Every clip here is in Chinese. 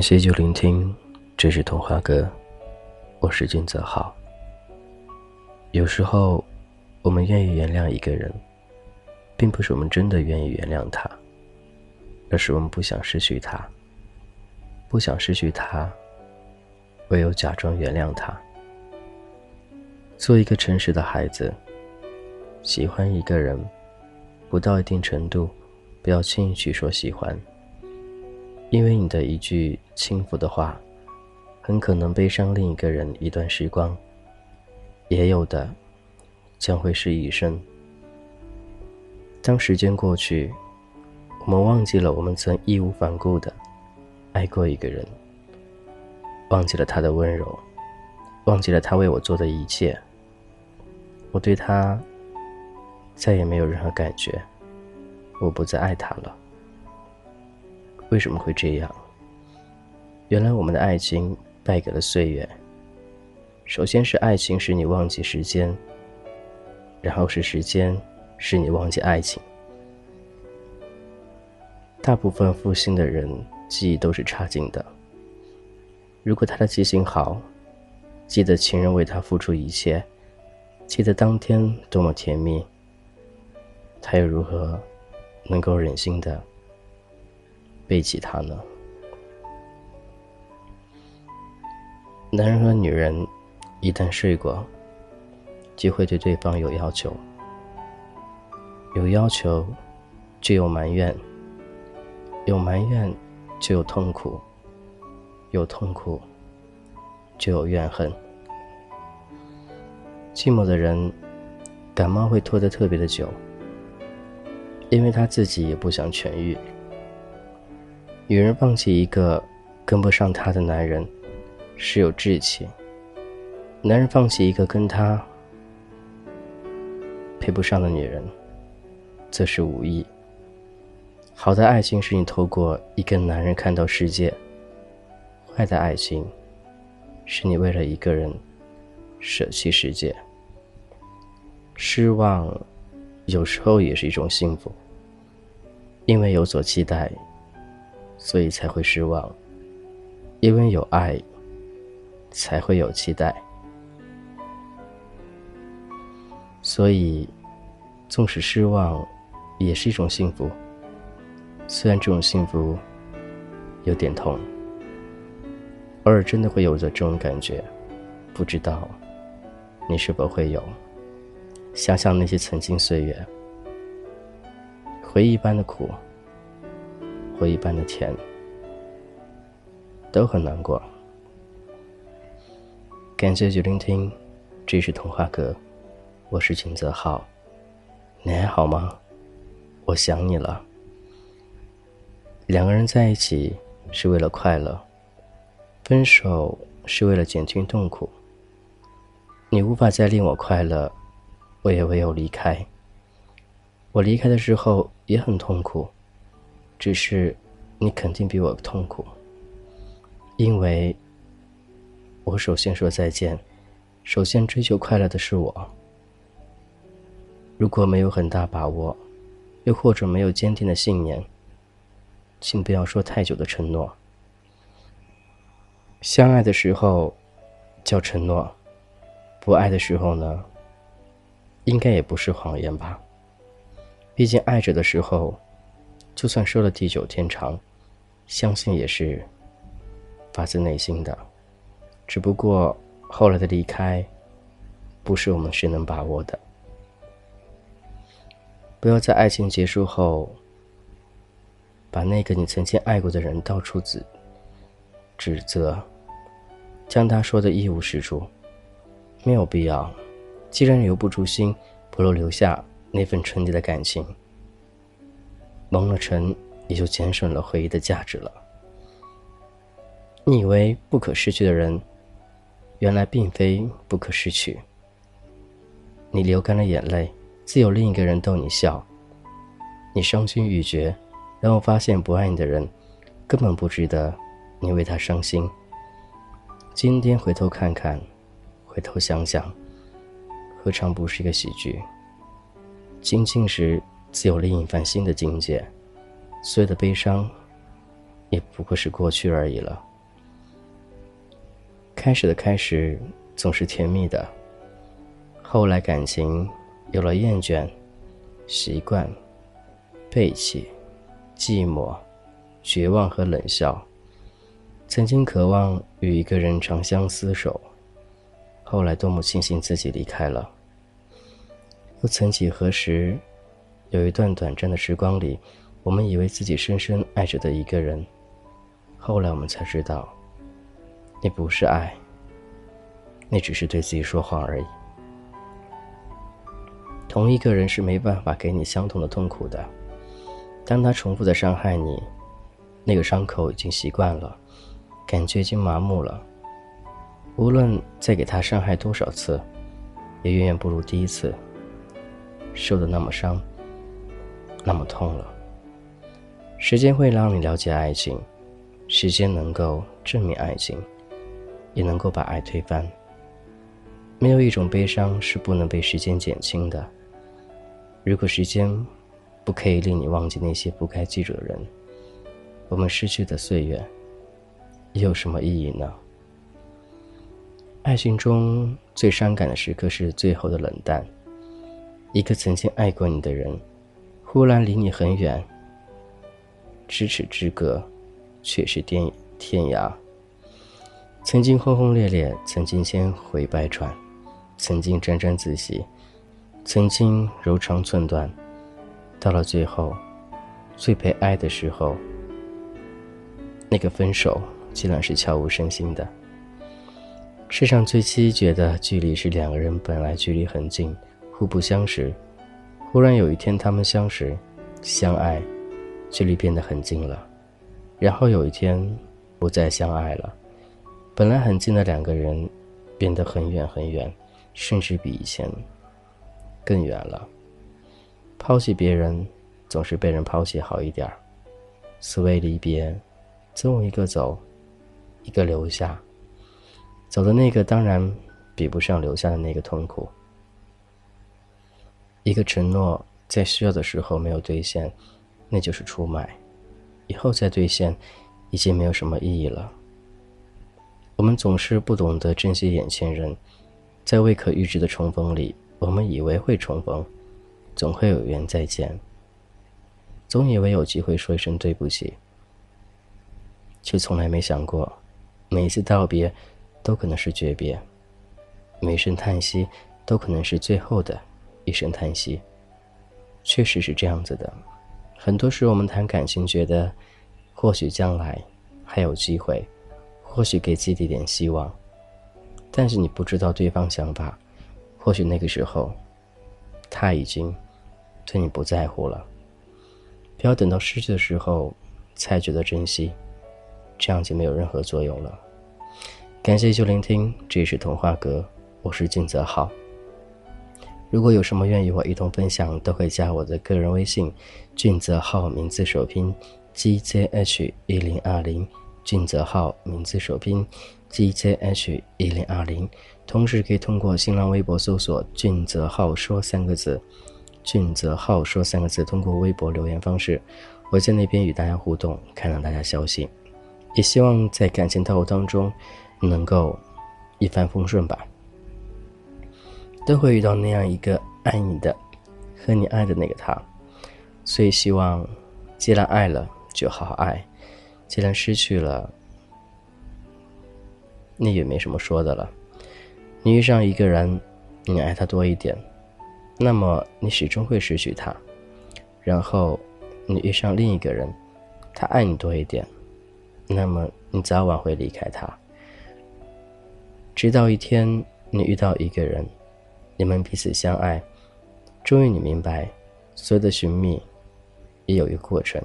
感谢就聆听，这是童话哥，我是金泽浩。有时候，我们愿意原谅一个人，并不是我们真的愿意原谅他，而是我们不想失去他。不想失去他，唯有假装原谅他。做一个诚实的孩子，喜欢一个人，不到一定程度，不要轻易去说喜欢。因为你的一句轻浮的话，很可能悲伤另一个人一段时光，也有的将会是一生。当时间过去，我们忘记了我们曾义无反顾的爱过一个人，忘记了他的温柔，忘记了他为我做的一切，我对他再也没有任何感觉，我不再爱他了。为什么会这样？原来我们的爱情败给了岁月。首先是爱情使你忘记时间，然后是时间使你忘记爱情。大部分负心的人记忆都是差劲的。如果他的记性好，记得情人为他付出一切，记得当天多么甜蜜，他又如何能够忍心的？背起他呢？男人和女人一旦睡过，就会对对方有要求。有要求，就有埋怨；有埋怨，就有痛苦；有痛苦，就有怨恨。寂寞的人，感冒会拖得特别的久，因为他自己也不想痊愈。女人放弃一个跟不上她的男人，是有志气；男人放弃一个跟他配不上的女人，则是无意。好的爱情是你透过一个男人看到世界；坏的爱情，是你为了一个人舍弃世界。失望，有时候也是一种幸福，因为有所期待。所以才会失望，因为有爱，才会有期待。所以，纵使失望，也是一种幸福。虽然这种幸福有点痛，偶尔真的会有着这种感觉，不知道你是否会有？想想那些曾经岁月，回忆般的苦。回忆般的甜，都很难过。感谢去聆听，这是童话阁，我是秦泽浩，你还好吗？我想你了。两个人在一起是为了快乐，分手是为了减轻痛苦。你无法再令我快乐，我也唯有离开。我离开的时候也很痛苦。只是，你肯定比我痛苦，因为我首先说再见，首先追求快乐的是我。如果没有很大把握，又或者没有坚定的信念，请不要说太久的承诺。相爱的时候叫承诺，不爱的时候呢，应该也不是谎言吧？毕竟爱着的时候。就算说了地久天长，相信也是发自内心的。只不过后来的离开，不是我们谁能把握的。不要在爱情结束后，把那个你曾经爱过的人到处指指责，将他说的一无是处，没有必要。既然留不住心，不如留下那份纯洁的感情。蒙了尘，也就减损了回忆的价值了。你以为不可失去的人，原来并非不可失去。你流干了眼泪，自有另一个人逗你笑。你伤心欲绝，然后发现不爱你的人，根本不值得你为他伤心。今天回头看看，回头想想，何尝不是一个喜剧？清静时。自有另一番新的境界，所有的悲伤，也不过是过去而已了。开始的开始总是甜蜜的，后来感情有了厌倦、习惯、背弃、寂寞、绝望和冷笑。曾经渴望与一个人长相厮守，后来多么庆幸自己离开了。又曾几何时，有一段短暂的时光里，我们以为自己深深爱着的一个人，后来我们才知道，那不是爱，那只是对自己说谎而已。同一个人是没办法给你相同的痛苦的，当他重复的伤害你，那个伤口已经习惯了。感觉已经麻木了，无论再给他伤害多少次，也远远不如第一次受的那么伤，那么痛了。时间会让你了解爱情，时间能够证明爱情，也能够把爱推翻。没有一种悲伤是不能被时间减轻的。如果时间不可以令你忘记那些不该记住的人，我们失去的岁月。又有什么意义呢？爱情中最伤感的时刻是最后的冷淡。一个曾经爱过你的人，忽然离你很远，咫尺之隔，却是天天涯。曾经轰轰烈烈，曾经千回百转，曾经沾沾自喜，曾经柔肠寸断，到了最后，最悲哀的时候，那个分手。竟然是悄无声息的。世上最凄绝的距离是两个人本来距离很近，互不相识，忽然有一天他们相识、相爱，距离变得很近了，然后有一天不再相爱了，本来很近的两个人变得很远很远，甚至比以前更远了。抛弃别人总是被人抛弃好一点儿，所谓离别，总有一个走。一个留下，走的那个当然比不上留下的那个痛苦。一个承诺在需要的时候没有兑现，那就是出卖，以后再兑现，已经没有什么意义了。我们总是不懂得珍惜眼前人，在未可预知的重逢里，我们以为会重逢，总会有缘再见，总以为有机会说一声对不起，却从来没想过。每一次道别，都可能是诀别；每声叹息，都可能是最后的一声叹息。确实是这样子的。很多时，我们谈感情，觉得或许将来还有机会，或许给自己点希望。但是你不知道对方想法，或许那个时候他已经对你不在乎了。不要等到失去的时候才觉得珍惜。这样就没有任何作用了。感谢就聆听，这里是童话阁，我是俊泽浩。如果有什么愿意我一同分享，都可以加我的个人微信，俊泽浩名字首拼 G J H 一零二零，俊泽浩名字首拼 G J H 一零二零。同时可以通过新浪微博搜索“俊泽浩说”三个字，“俊泽浩说”三个字，通过微博留言方式，我在那边与大家互动，看到大家消息。也希望在感情道路当中，能够一帆风顺吧。都会遇到那样一个爱你的，和你爱的那个他，所以希望，既然爱了，就好好爱；既然失去了，那也没什么说的了。你遇上一个人，你爱他多一点，那么你始终会失去他；然后你遇上另一个人，他爱你多一点。那么你早晚会离开他，直到一天你遇到一个人，你们彼此相爱，终于你明白，所有的寻觅也有一个过程。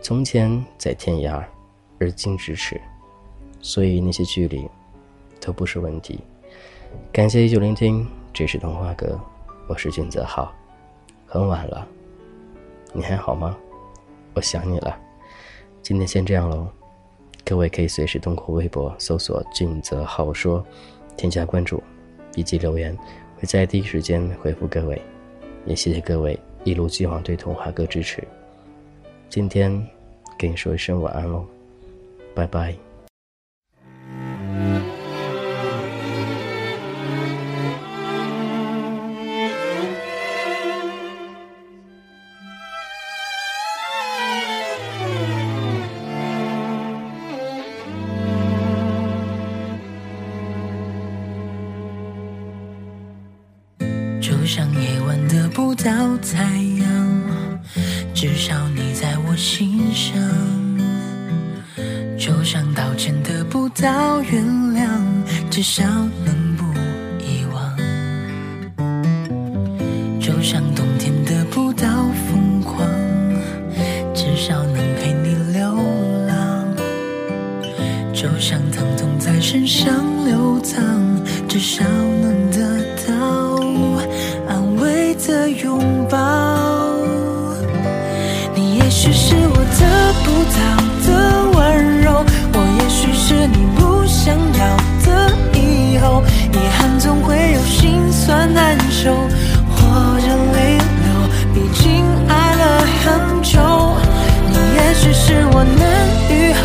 从前在天涯，而今咫尺，所以那些距离都不是问题。感谢依旧聆听，这是童话阁，我是俊泽浩。很晚了，你还好吗？我想你了。今天先这样喽。各位可以随时通过微博搜索“俊泽浩说”，添加关注，以及留言，会在第一时间回复各位。也谢谢各位一如既往对童话哥支持。今天跟你说一声晚安喽，拜拜。像夜晚得不到太阳，至少你在我心上；就像道歉得不到原谅，至少能不遗忘；就像冬天得不到疯狂，至少能陪你流浪；就像疼痛在身上流淌，至少。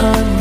time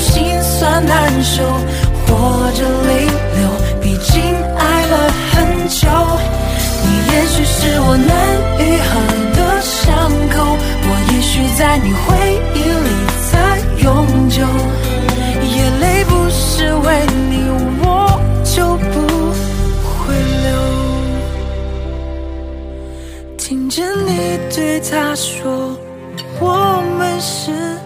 心酸难受，或者泪流，毕竟爱了很久。你也许是我难愈合的伤口，我也许在你回忆里才永久。眼泪不是为你，我就不会流。听见你对他说，我们是。